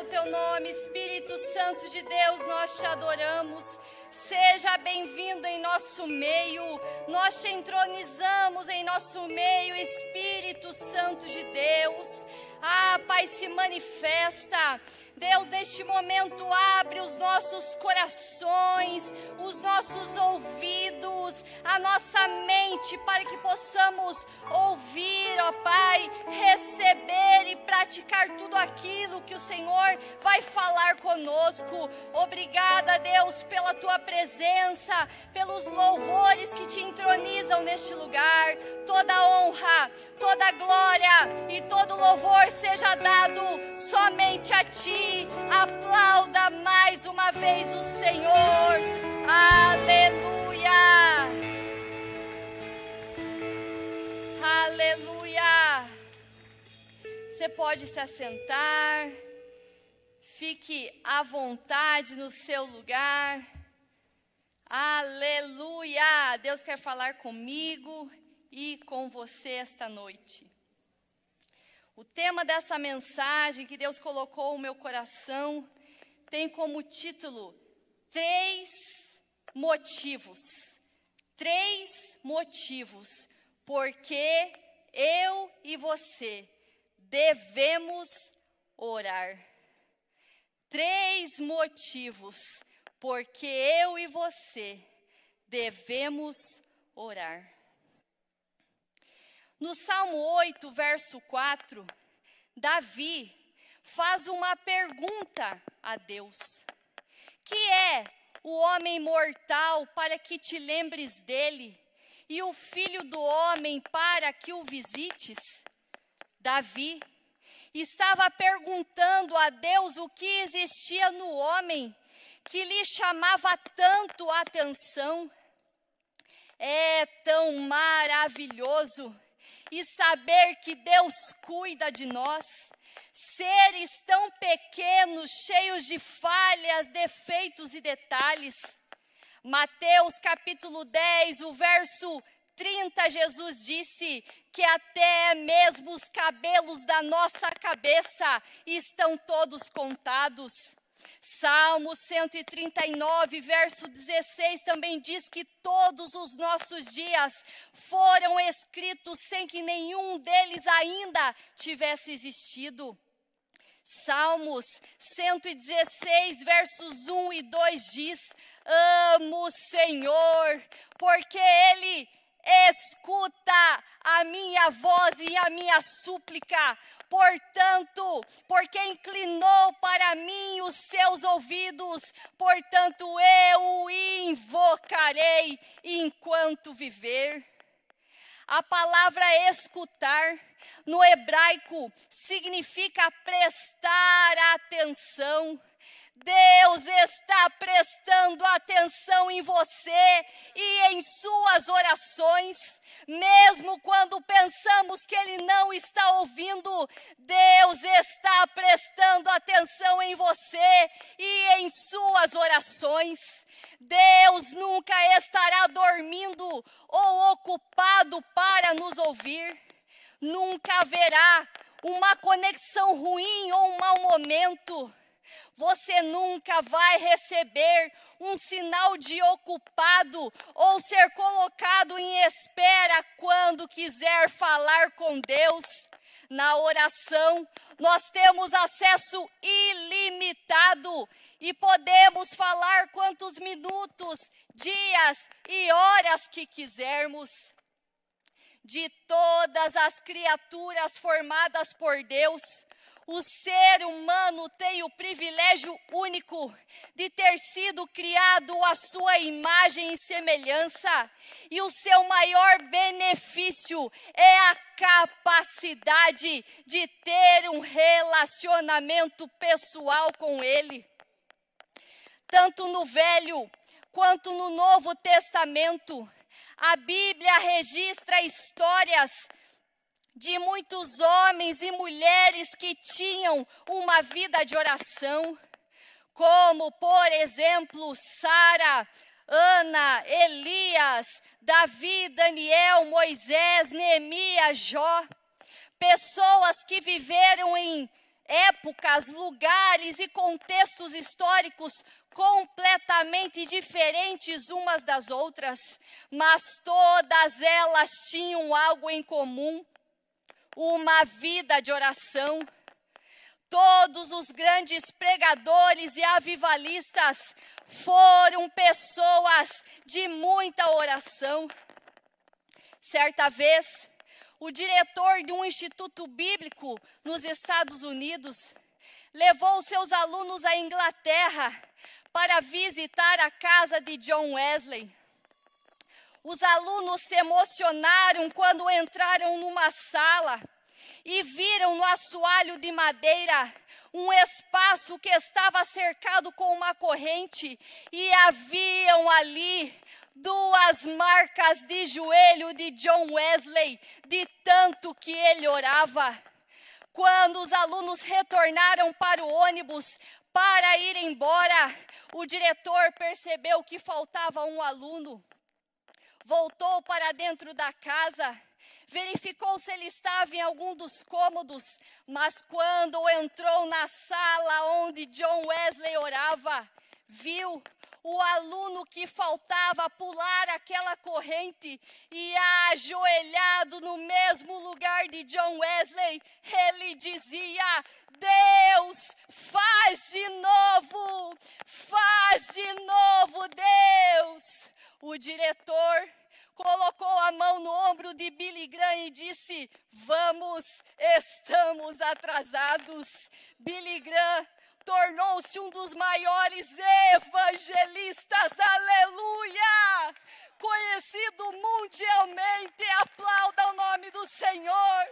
o teu nome, Espírito Santo de Deus, nós te adoramos. Seja bem-vindo em nosso meio, nós te entronizamos em nosso meio, Espírito Santo de Deus. Ah, Pai, se manifesta. Deus, neste momento, abre os nossos corações, os nossos ouvidos, a nossa mente, para que possamos ouvir, ó Pai, receber e praticar tudo aquilo que o Senhor vai falar conosco. Obrigada, Deus, pela tua presença, pelos louvores que te entronizam neste lugar. Toda honra, toda glória e todo louvor seja dado somente a ti Aplauda mais uma vez o Senhor. Aleluia. Aleluia. Você pode se assentar. Fique à vontade no seu lugar. Aleluia! Deus quer falar comigo e com você esta noite. O tema dessa mensagem que Deus colocou no meu coração tem como título Três Motivos. Três motivos porque eu e você devemos orar. Três motivos porque eu e você devemos orar. No Salmo 8, verso 4, Davi faz uma pergunta a Deus: Que é o homem mortal para que te lembres dele, e o filho do homem para que o visites? Davi estava perguntando a Deus o que existia no homem que lhe chamava tanto a atenção. É tão maravilhoso e saber que Deus cuida de nós. Seres tão pequenos, cheios de falhas, defeitos e detalhes. Mateus capítulo 10, o verso 30, Jesus disse que até mesmo os cabelos da nossa cabeça estão todos contados. Salmo 139, verso 16 também diz que todos os nossos dias foram escritos sem que nenhum deles ainda tivesse existido. Salmos 116, versos 1 e 2 diz: Amo o Senhor, porque Ele escuta a minha voz e a minha súplica. Portanto, porque inclinou para mim os seus ouvidos, portanto eu o invocarei enquanto viver. A palavra escutar no hebraico significa prestar atenção. Deus está prestando atenção em você e em suas orações, mesmo quando pensamos que Ele não está ouvindo, Deus está prestando atenção em você e em suas orações. Deus nunca estará dormindo ou ocupado para nos ouvir, nunca haverá uma conexão ruim ou um mau momento você nunca vai receber um sinal de ocupado ou ser colocado em espera quando quiser falar com Deus. Na oração, nós temos acesso ilimitado e podemos falar quantos minutos, dias e horas que quisermos. De todas as criaturas formadas por Deus, o ser humano tem o privilégio único de ter sido criado à sua imagem e semelhança, e o seu maior benefício é a capacidade de ter um relacionamento pessoal com Ele. Tanto no Velho quanto no Novo Testamento, a Bíblia registra histórias de muitos homens e mulheres que tinham uma vida de oração, como, por exemplo, Sara, Ana, Elias, Davi, Daniel, Moisés, Neemias, Jó. Pessoas que viveram em épocas, lugares e contextos históricos completamente diferentes umas das outras, mas todas elas tinham algo em comum: uma vida de oração. Todos os grandes pregadores e avivalistas foram pessoas de muita oração. Certa vez, o diretor de um instituto bíblico nos Estados Unidos levou seus alunos à Inglaterra para visitar a casa de John Wesley. Os alunos se emocionaram quando entraram numa sala e viram no assoalho de madeira um espaço que estava cercado com uma corrente e haviam ali duas marcas de joelho de John Wesley, de tanto que ele orava. Quando os alunos retornaram para o ônibus para ir embora, o diretor percebeu que faltava um aluno. Voltou para dentro da casa verificou se ele estava em algum dos cômodos, mas quando entrou na sala onde John Wesley orava, viu o aluno que faltava pular aquela corrente e ajoelhado no mesmo lugar de John Wesley, ele dizia: Deus, faz de novo, faz de novo, Deus. O diretor colocou a mão no ombro de Billy Graham e disse: Vamos, estamos atrasados. Billy Graham tornou-se um dos maiores evangelistas, aleluia! Conhecido mundialmente, aplauda o nome do Senhor.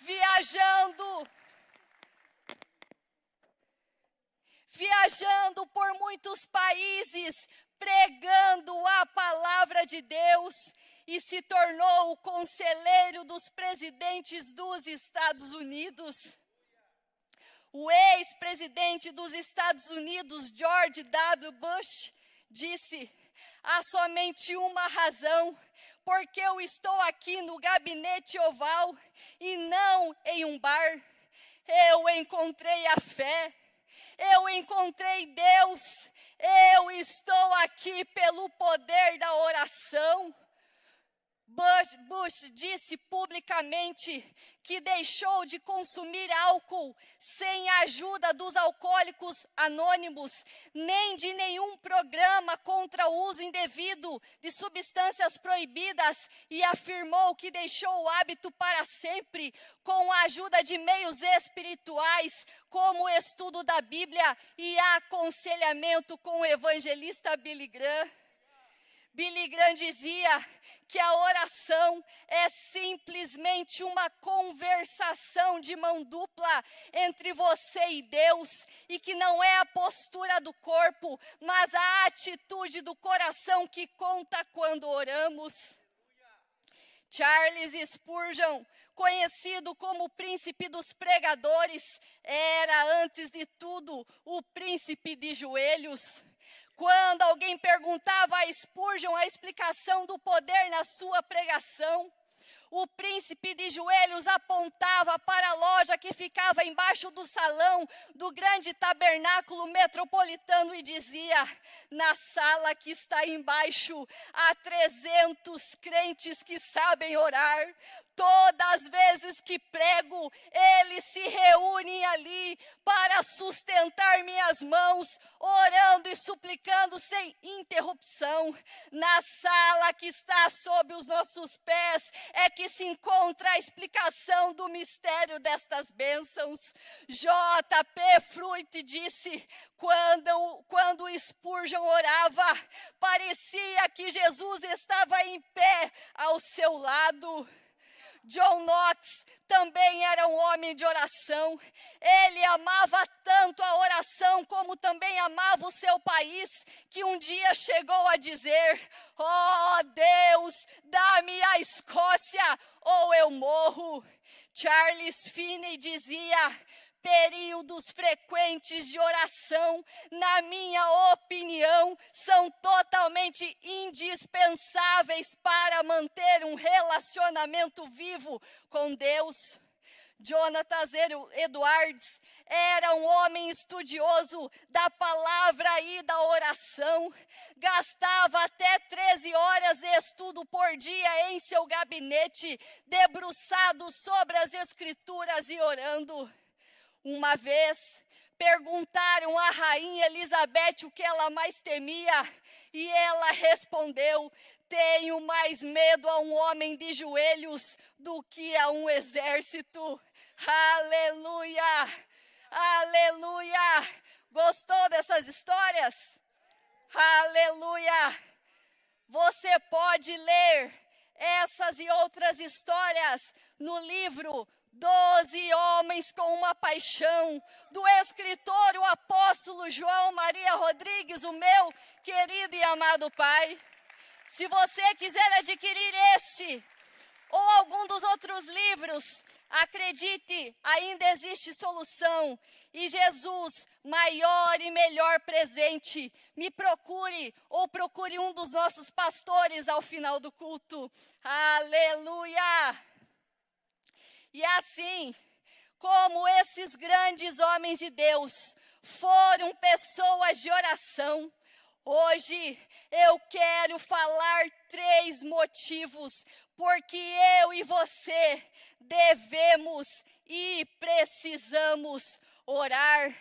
Viajando, viajando por muitos países, pregando a palavra de Deus e se tornou o conselheiro dos presidentes dos Estados Unidos. O ex-presidente dos Estados Unidos, George W. Bush, disse: há somente uma razão porque eu estou aqui no gabinete oval e não em um bar. Eu encontrei a fé, eu encontrei Deus, eu estou aqui pelo poder da oração. Bush, disse publicamente que deixou de consumir álcool sem a ajuda dos alcoólicos anônimos, nem de nenhum programa contra o uso indevido de substâncias proibidas e afirmou que deixou o hábito para sempre com a ajuda de meios espirituais, como o estudo da Bíblia e aconselhamento com o evangelista Billy Graham. Billy Graham dizia que a oração é simplesmente uma conversação de mão dupla entre você e Deus, e que não é a postura do corpo, mas a atitude do coração que conta quando oramos. Charles Spurgeon, conhecido como o príncipe dos pregadores, era, antes de tudo, o príncipe de joelhos. Quando alguém perguntava a Spurgeon a explicação do poder na sua pregação, o príncipe de joelhos apontava para a loja que ficava embaixo do salão do grande tabernáculo metropolitano e dizia: Na sala que está embaixo há 300 crentes que sabem orar. Todas as vezes que prego, eles se reúnem ali para sustentar minhas mãos, orando e suplicando sem interrupção. Na sala que está sob os nossos pés é que se encontra a explicação do mistério destas bênçãos. J.P. Fruit disse: quando, quando Spurgeon orava, parecia que Jesus estava em pé ao seu lado. John Knox também era um homem de oração. Ele amava tanto a oração como também amava o seu país, que um dia chegou a dizer: Oh Deus, dá-me a Escócia ou eu morro. Charles Finney dizia: períodos frequentes de oração, na minha opinião, são totalmente indispensáveis para manter um relacionamento vivo com Deus. Jonathan Edwards era um homem estudioso da palavra e da oração. Gastava até 13 horas de estudo por dia em seu gabinete, debruçado sobre as Escrituras e orando. Uma vez, perguntaram à rainha Elizabeth o que ela mais temia, e ela respondeu: Tenho mais medo a um homem de joelhos do que a um exército. Aleluia! Aleluia! Gostou dessas histórias? Aleluia! Você pode ler essas e outras histórias no livro Doze Homens com uma Paixão, do escritor, o apóstolo João Maria Rodrigues, o meu querido e amado pai. Se você quiser adquirir este ou algum dos outros livros, acredite, ainda existe solução. E Jesus, maior e melhor presente, me procure ou procure um dos nossos pastores ao final do culto. Aleluia! E assim, como esses grandes homens de Deus foram pessoas de oração, Hoje eu quero falar três motivos porque eu e você devemos e precisamos orar.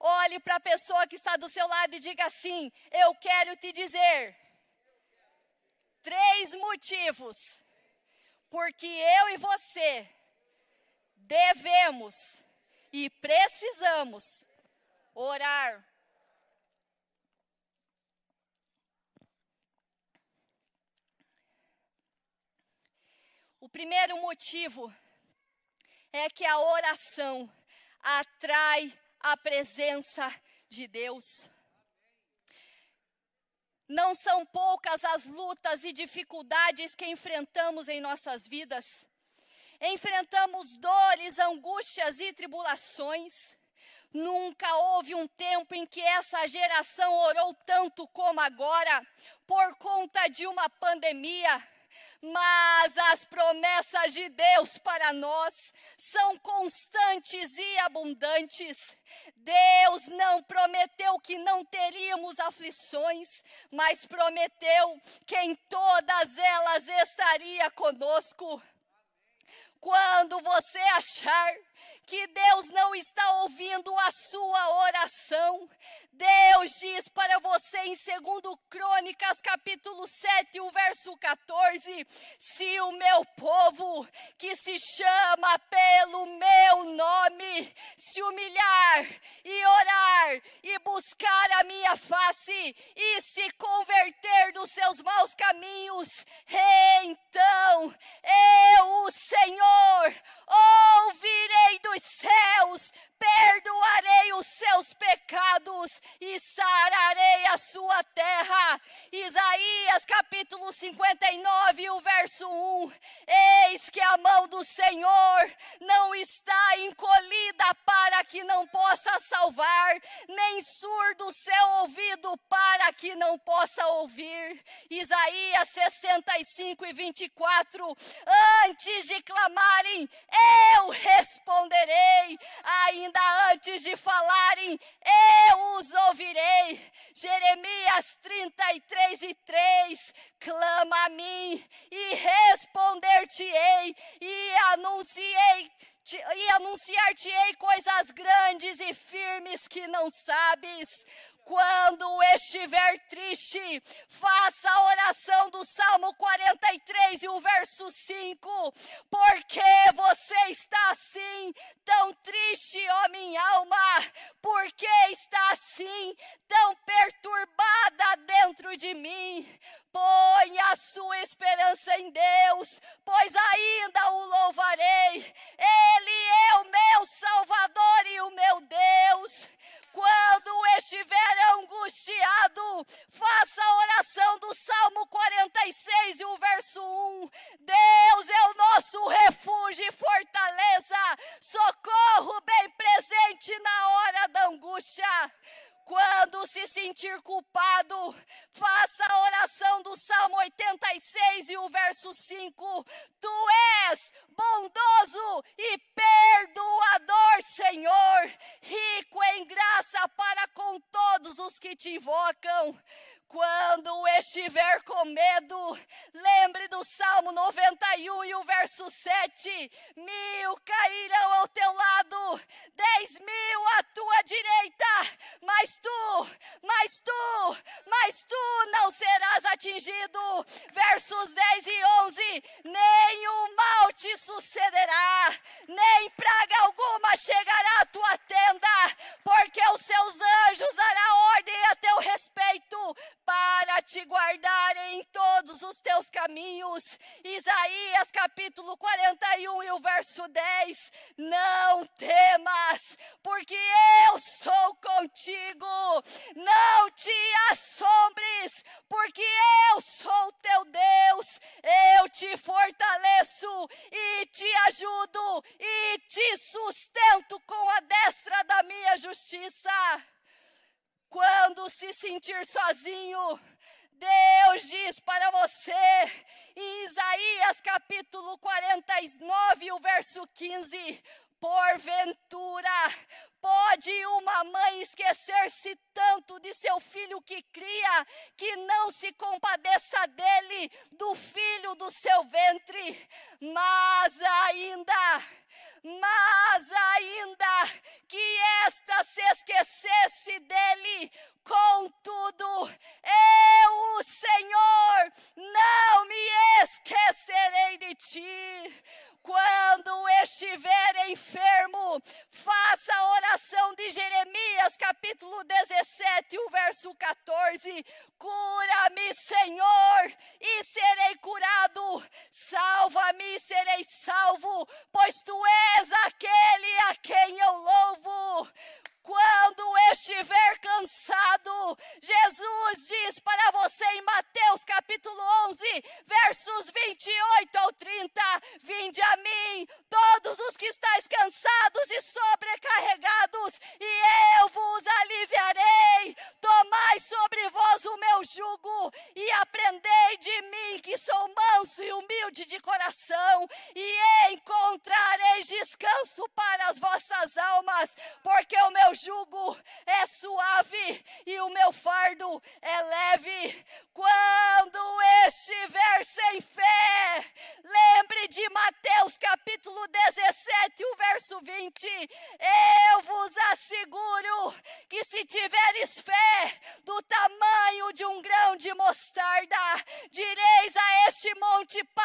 Olhe para a pessoa que está do seu lado e diga assim: Eu quero te dizer três motivos porque eu e você devemos e precisamos orar. O primeiro motivo é que a oração atrai a presença de Deus. Não são poucas as lutas e dificuldades que enfrentamos em nossas vidas. Enfrentamos dores, angústias e tribulações. Nunca houve um tempo em que essa geração orou tanto como agora, por conta de uma pandemia mas as promessas de Deus para nós são constantes e abundantes. Deus não prometeu que não teríamos aflições, mas prometeu que em todas elas estaria conosco. Quando você achar que Deus não está ouvindo a sua oração, Deus diz para você em 2 Crônicas, capítulo 7, o verso 14: Se o meu povo, que se chama pelo meu nome, se humilhar e orar e buscar a minha face e se converter dos seus maus caminhos, então eu, o Senhor, ouvirei dos céus, perdoarei os seus pecados e sararei a sua terra. Isaías capítulo 59, o verso 1. Eis que a mão do Senhor não está encolhida para que não possa salvar, nem surdo seu ouvido para que não possa ouvir. Isaías 65 e 24. Antes de clamarem, eu responderei. Ainda antes de falarem, eu os ouvirei. Jeremias 33 e 3. Clama a mim e responder-te-ei e anunciei e anunciar-te-ei coisas grandes e firmes que não sabes. Quando estiver triste, faça a oração do Salmo 43 e o verso 5. Porque você está assim, tão triste, ó minha alma? Porque está assim, tão perturbada dentro de mim? Põe a sua esperança em Deus, pois ainda o louvarei. Ele é o meu Salvador e o meu Deus. Quando estiver angustiado, faça a oração do Salmo 46 e o verso 1. Deus é o nosso refúgio e fortaleza, socorro bem presente na hora da angústia. Quando se sentir culpado, faça a oração do Salmo 86 e o verso 5. Tu és bondoso e perdoador, Senhor, rico em graça para com todos os que te invocam. Quando estiver com medo, lembre do Salmo 91 e o verso 7. Mil cairão ao teu lado, dez mil à tua direita, mas tu, mas tu, mas tu não serás atingido. Versos 10 e 11. Nenhum mal te sucederá, nem praga alguma chegará à tua tenda, porque os seus anjos darão ordem a teu respeito te guardar em todos os teus caminhos. Isaías capítulo 41 e o verso 10. Não temas, porque eu sou contigo. Não te assombres, porque eu sou teu Deus. Eu te fortaleço e te ajudo e te sustento com a destra da minha justiça. Quando se sentir sozinho, Deus diz para você, em Isaías capítulo 49, o verso 15: Porventura, pode uma mãe esquecer-se tanto de seu filho que cria, que não se compadeça dele, do filho do seu ventre, mas ainda mas ainda que esta se esquecesse dele, contudo, eu, o Senhor,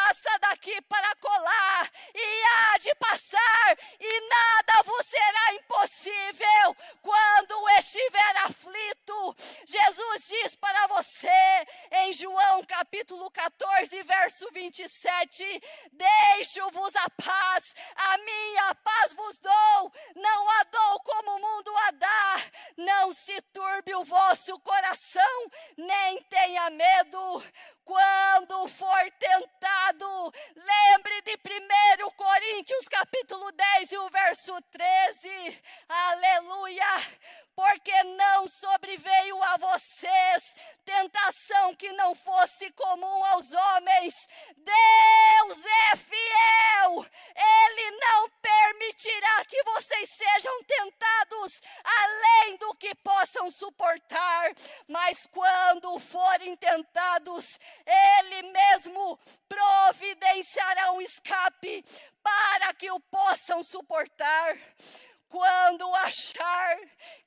passa daqui para colar, e há de passar, e nada vos será impossível quando estiver aflito. Jesus diz para você em João capítulo 14, verso 27: Deixo-vos a paz, a minha paz vos dou, não a dou como o mundo a dá. Não se turbe o vosso coração, nem tenha medo. Quando for tentado, lembre de 1 Coríntios capítulo 10 e o verso 13. Aleluia! Porque não sobreveio a vocês tentação que não fosse comum aos homens. Deus é fiel. Ele não permitirá que vocês sejam tentados além do que possam suportar. Mas quando forem tentados, ele mesmo providenciará um escape para que o possam suportar. Quando achar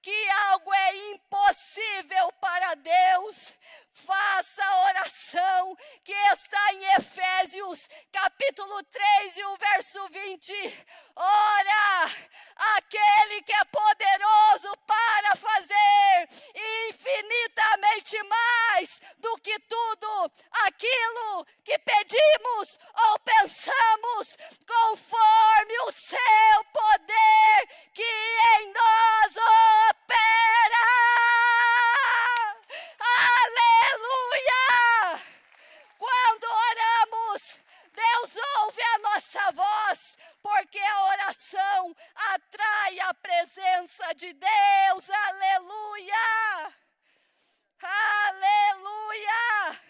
que algo é impossível para Deus, faça a oração que está em Efésios, capítulo 3 e o verso 20. Ora, aquele que é poderoso para fazer infinitamente mais do que tudo aquilo que pedimos ou pensamos, conforme o seu poder que em nós opera. Aleluia! Quando oramos, Deus ouve a nossa voz, porque a oração atrai a presença de Deus. Aleluia! Aleluia!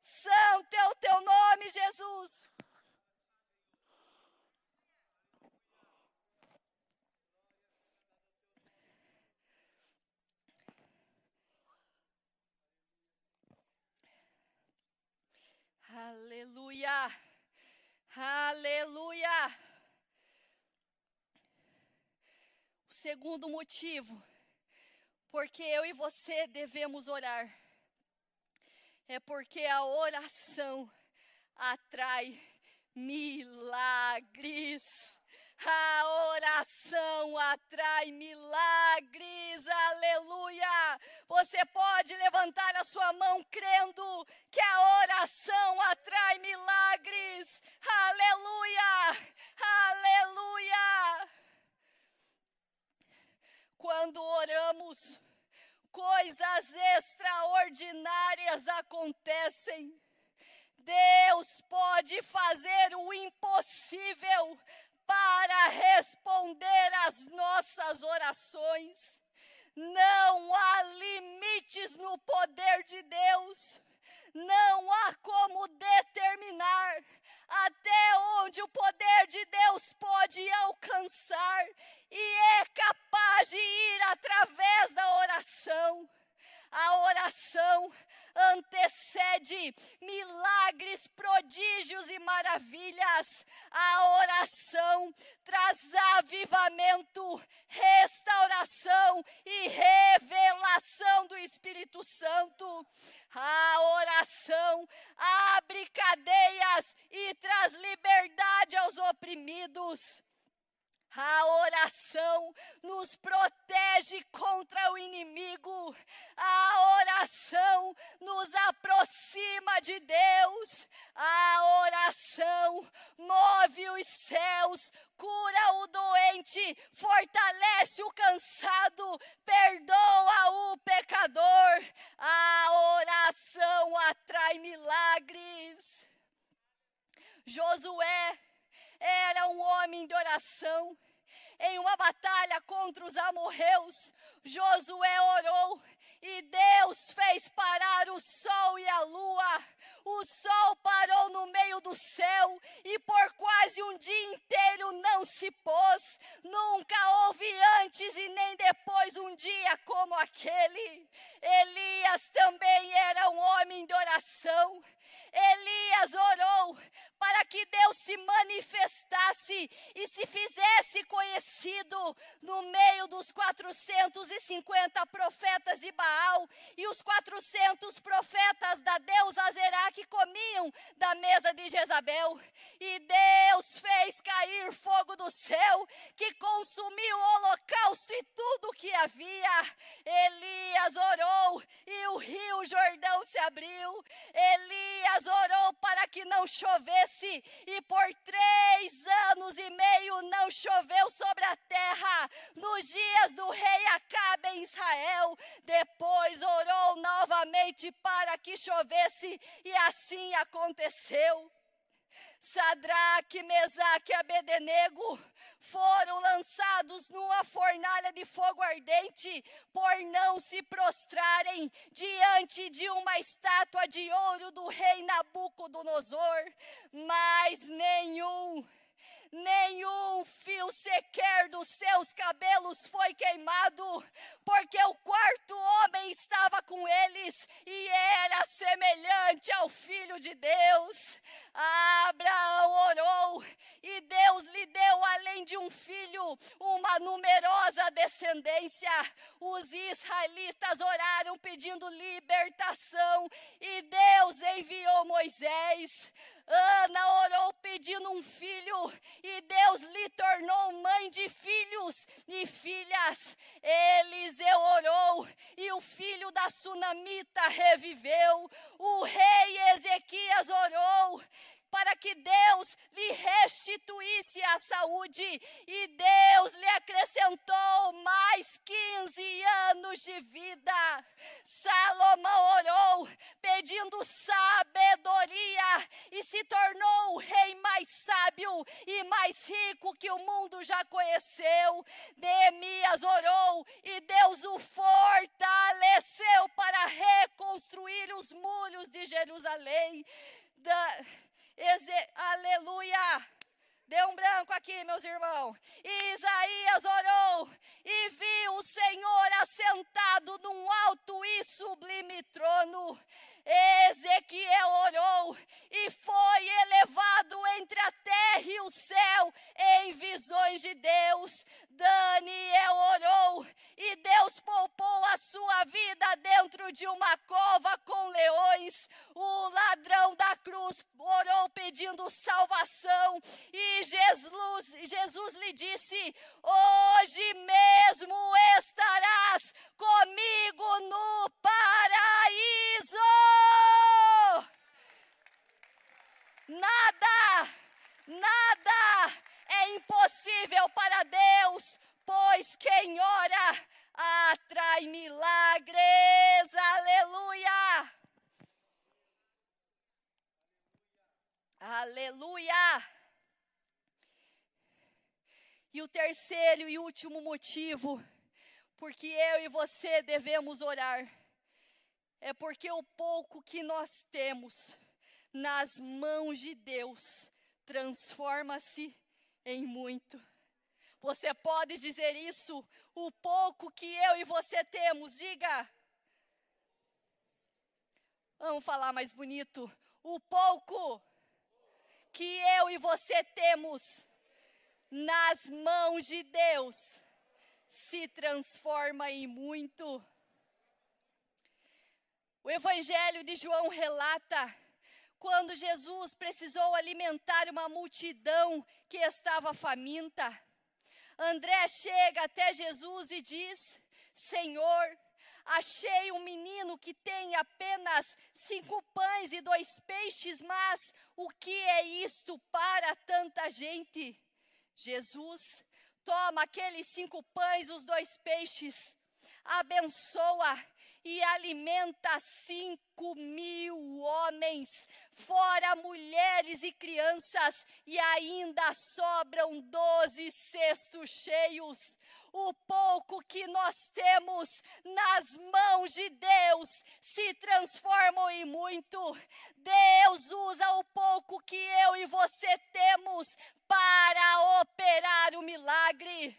Santo é o teu nome, Jesus. Aleluia. Aleluia. O segundo motivo, porque eu e você devemos orar, é porque a oração atrai milagres. A oração atrai milagres, aleluia. Você pode levantar a sua mão crendo que a oração atrai milagres, aleluia, aleluia. Quando oramos, coisas extraordinárias acontecem. Deus pode fazer o impossível para responder às nossas orações. Não há limites no poder de Deus. Não há como determinar até onde o poder de Deus pode alcançar e é capaz de ir através da oração. A oração antecede milagres, prodígios e maravilhas. A oração traz avivamento, restauração e revelação do Espírito Santo. A oração abre cadeias e traz liberdade aos oprimidos. A oração nos protege contra o inimigo. A oração nos aproxima de Deus. A oração move os céus, cura o doente, fortalece o cansado, perdoa o pecador. A oração atrai milagres. Josué era um homem de oração. Em uma batalha contra os amorreus, Josué orou e Deus fez parar o sol e a lua. O sol parou no meio do céu e por quase um dia inteiro não se pôs. Nunca houve antes e nem depois um dia como aquele. Elias também era um homem de oração. Elias orou para que Deus se manifestasse e se fizesse conhecido no meio dos 450 profetas de Baal e os 400 profetas da deusa Azerá que comiam da mesa de Jezabel. E Deus fez cair fogo do céu que consumiu o holocausto e tudo que havia. Elias orou e o rio Jordão se abriu. Elias orou para que não chovesse e por três anos e meio não choveu sobre a terra. Nos dias do rei Acabe em Israel, depois orou novamente para que chovesse e assim aconteceu. Sadraque, Mesaque e Abednego foram lançados numa fornalha de fogo ardente por não se prostrarem diante de uma estátua de ouro do rei Nabucodonosor, mas nenhum nenhum fio sequer dos seus cabelos foi queimado, porque o quarto homem estava com eles e era semelhante ao filho de Deus. Abraão orou e Deus lhe deu, além de um filho, uma numerosa descendência. Os israelitas oraram pedindo libertação e Deus enviou Moisés. Ana orou pedindo um filho e Deus lhe tornou mãe de filhos e filhas. Eliseu orou e o filho da sunamita reviveu. O rei Ezequias orou para que Deus lhe restituísse a saúde e Deus lhe acrescentou mais 15 anos de vida. Salomão orou pedindo sabedoria e se tornou o rei mais sábio e mais rico que o mundo já conheceu. Neemias orou e Deus o fortaleceu para reconstruir os muros de Jerusalém. Da, Eze, aleluia! Deu um branco aqui, meus irmãos. Isaías orou e viu o Senhor assentado num alto e sublime trono. Ezequiel orou e foi elevado entre a terra e o céu em visões de Deus. Daniel orou e Deus poupou a sua vida dentro de uma cova com leões. O ladrão da cruz orou pedindo salvação e Jesus, Jesus lhe disse: Hoje mesmo estarás comigo no paraíso. Nada, nada é impossível para Deus, pois quem ora atrai milagres. Aleluia! Aleluia! O terceiro e último motivo, porque eu e você devemos orar, é porque o pouco que nós temos nas mãos de Deus transforma-se em muito. Você pode dizer isso, o pouco que eu e você temos, diga. Vamos falar mais bonito. O pouco que eu e você temos nas mãos de Deus se transforma em muito. O Evangelho de João relata quando Jesus precisou alimentar uma multidão que estava faminta. André chega até Jesus e diz: Senhor, achei um menino que tem apenas cinco pães e dois peixes, mas o que é isto para tanta gente? Jesus toma aqueles cinco pães, os dois peixes, abençoa e alimenta cinco mil homens, fora mulheres e crianças, e ainda sobram doze cestos cheios. O pouco que nós temos nas mãos de Deus se transforma em muito. Deus usa o pouco que eu e você temos para operar o milagre.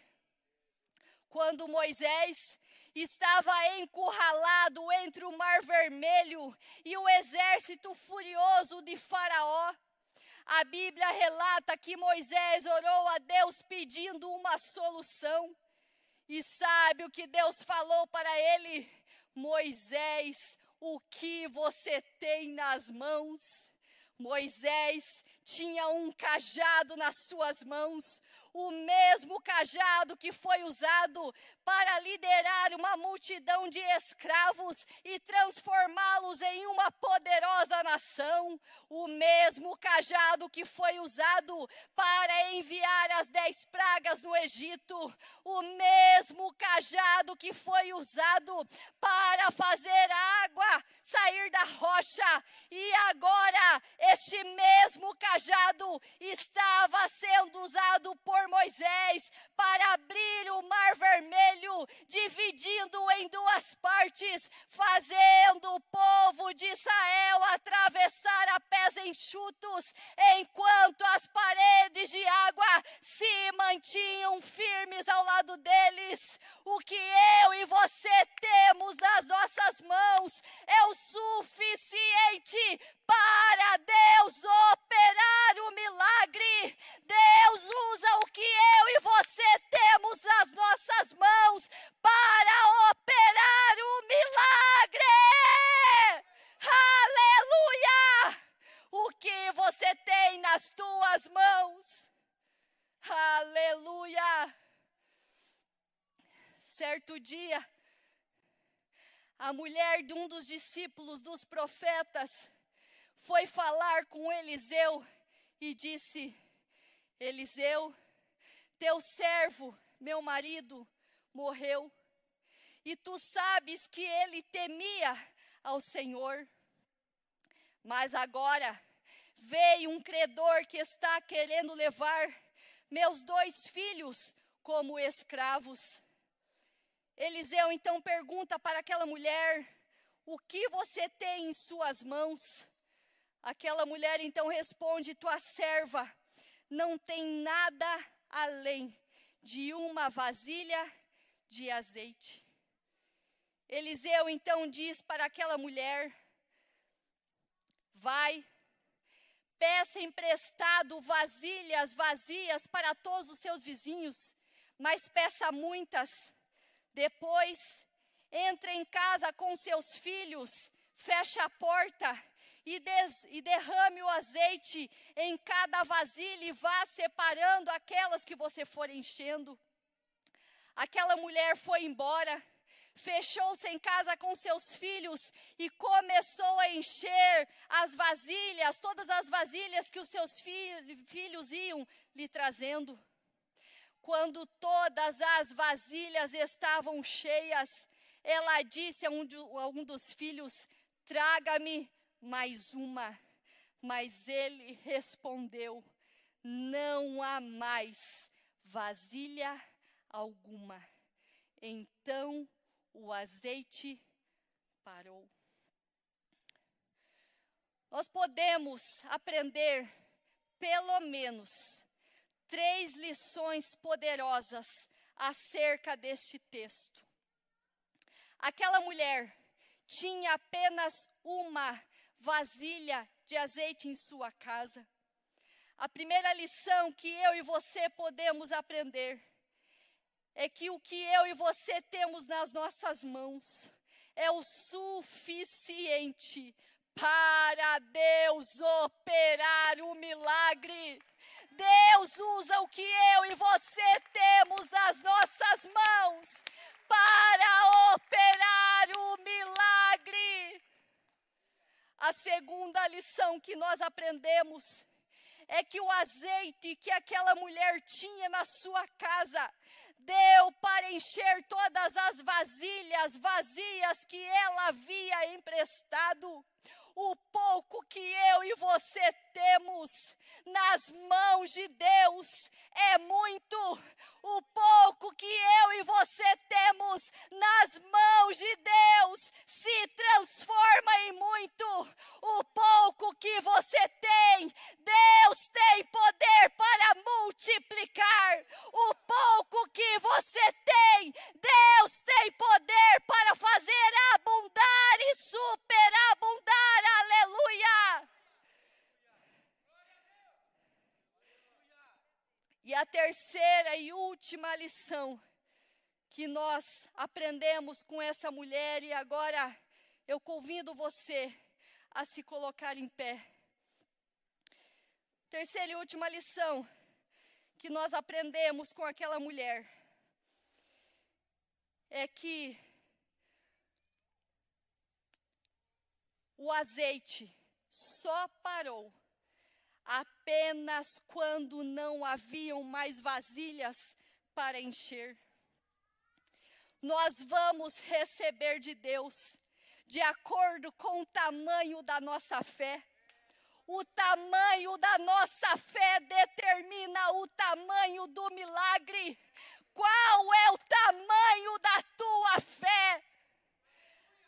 Quando Moisés estava encurralado entre o Mar Vermelho e o exército furioso de Faraó. A Bíblia relata que Moisés orou a Deus pedindo uma solução. E sabe o que Deus falou para ele? Moisés, o que você tem nas mãos? Moisés tinha um cajado nas suas mãos, o mesmo cajado que foi usado para liderar uma multidão de escravos e transformá-los em uma poderosa nação, o mesmo cajado que foi usado para enviar as dez pragas no Egito, o mesmo cajado que foi usado para fazer a água sair da rocha, e agora este mesmo cajado estava sendo usado por Moisés para abrir o mar vermelho, dividindo em duas partes, fazendo o povo de Israel atravessar a pés enxutos, enquanto as paredes de água se mantinham firmes ao lado deles. O que eu e você temos nas nossas mãos é o suficiente para Deus operar o milagre. Deus usa o que eu e você temos nas nossas mãos para operar o milagre. Aleluia! O que você tem nas tuas mãos? Aleluia! Certo dia, a mulher de um dos discípulos dos profetas foi falar com Eliseu e disse: Eliseu, teu servo, meu marido, morreu, e tu sabes que ele temia ao Senhor. Mas agora veio um credor que está querendo levar meus dois filhos como escravos. Eliseu então pergunta para aquela mulher: O que você tem em suas mãos? Aquela mulher então responde: Tua serva não tem nada além de uma vasilha de azeite. Eliseu então diz para aquela mulher: Vai, peça emprestado vasilhas vazias para todos os seus vizinhos, mas peça muitas. Depois, entre em casa com seus filhos, feche a porta e, des, e, derrame o azeite em cada vasilha e vá separando aquelas que você for enchendo. Aquela mulher foi embora fechou-se em casa com seus filhos e começou a encher as vasilhas, todas as vasilhas que os seus filhos iam lhe trazendo. Quando todas as vasilhas estavam cheias, ela disse a um, de, a um dos filhos: Traga-me mais uma. Mas ele respondeu: Não há mais vasilha alguma. Então o azeite parou. Nós podemos aprender, pelo menos, três lições poderosas acerca deste texto. Aquela mulher tinha apenas uma vasilha de azeite em sua casa. A primeira lição que eu e você podemos aprender é que o que eu e você temos nas nossas mãos é o suficiente para Deus operar o milagre. Deus usa o que eu e você temos nas nossas mãos para operar o milagre. A segunda lição que nós aprendemos é que o azeite que aquela mulher tinha na sua casa deu para encher todas as vasilhas vazias que ela havia emprestado. O pouco que eu e você temos nas mãos de Deus é muito. O pouco que eu e você temos nas mãos de Deus se transforma em muito. O pouco que você tem, Deus tem poder para multiplicar. O pouco que você tem, Deus tem poder para fazer abundar e superabundar. Aleluia! E a terceira e última lição que nós aprendemos com essa mulher, e agora eu convido você a se colocar em pé. Terceira e última lição que nós aprendemos com aquela mulher é que o azeite só parou apenas quando não haviam mais vasilhas para encher. Nós vamos receber de Deus, de acordo com o tamanho da nossa fé. O tamanho da nossa fé determina o tamanho do milagre. Qual é o tamanho da tua fé?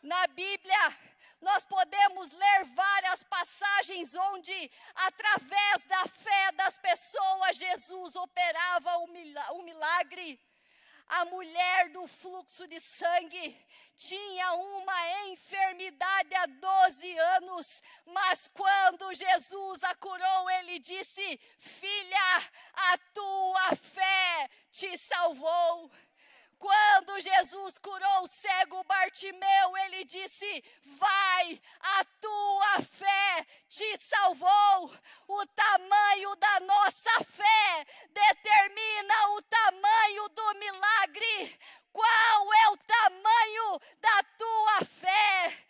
Na Bíblia, nós podemos ler várias passagens onde, através da fé das pessoas, Jesus operava o milagre. A mulher do fluxo de sangue tinha uma enfermidade há 12 anos, mas quando Jesus a curou, ele disse: Filha, a tua fé te salvou. Quando Jesus curou o cego Bartimeu, ele disse: Vai, a tua fé te salvou. O tamanho da nossa fé determina o tamanho do milagre. Qual é o tamanho da tua fé?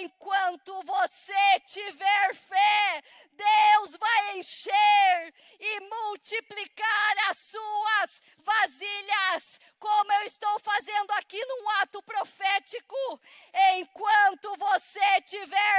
Enquanto você tiver fé, Deus vai encher e multiplicar as suas vasilhas, como eu estou fazendo aqui num ato profético. Enquanto você tiver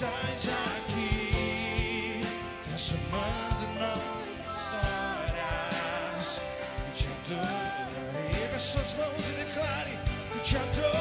estás aqui, tá transformando nossas horas. Eu te adoro, erga as suas mãos e declare: Eu te adoro.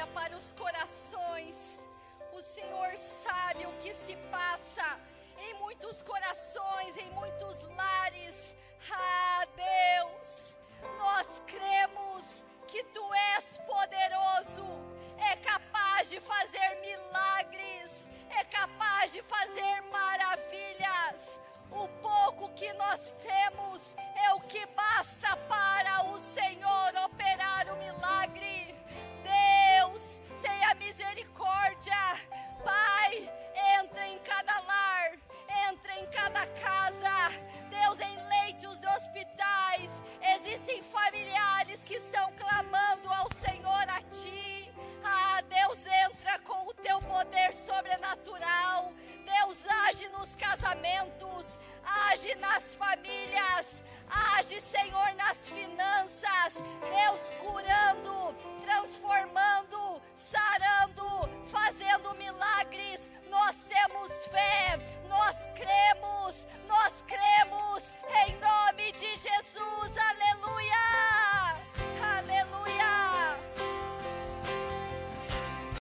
olha para os corações. O Senhor sabe o que se passa em muitos corações, em muitos lares. Ah, Deus, nós cremos que tu és poderoso, é capaz de fazer milagres, é capaz de fazer maravilhas. O pouco que nós temos é o que basta poder sobrenatural. Deus age nos casamentos, age nas famílias, age, Senhor, nas finanças. Deus curando, transformando, sarando, fazendo milagres. Nós temos fé, nós cremos, nós cremos em nome de Jesus. Aleluia!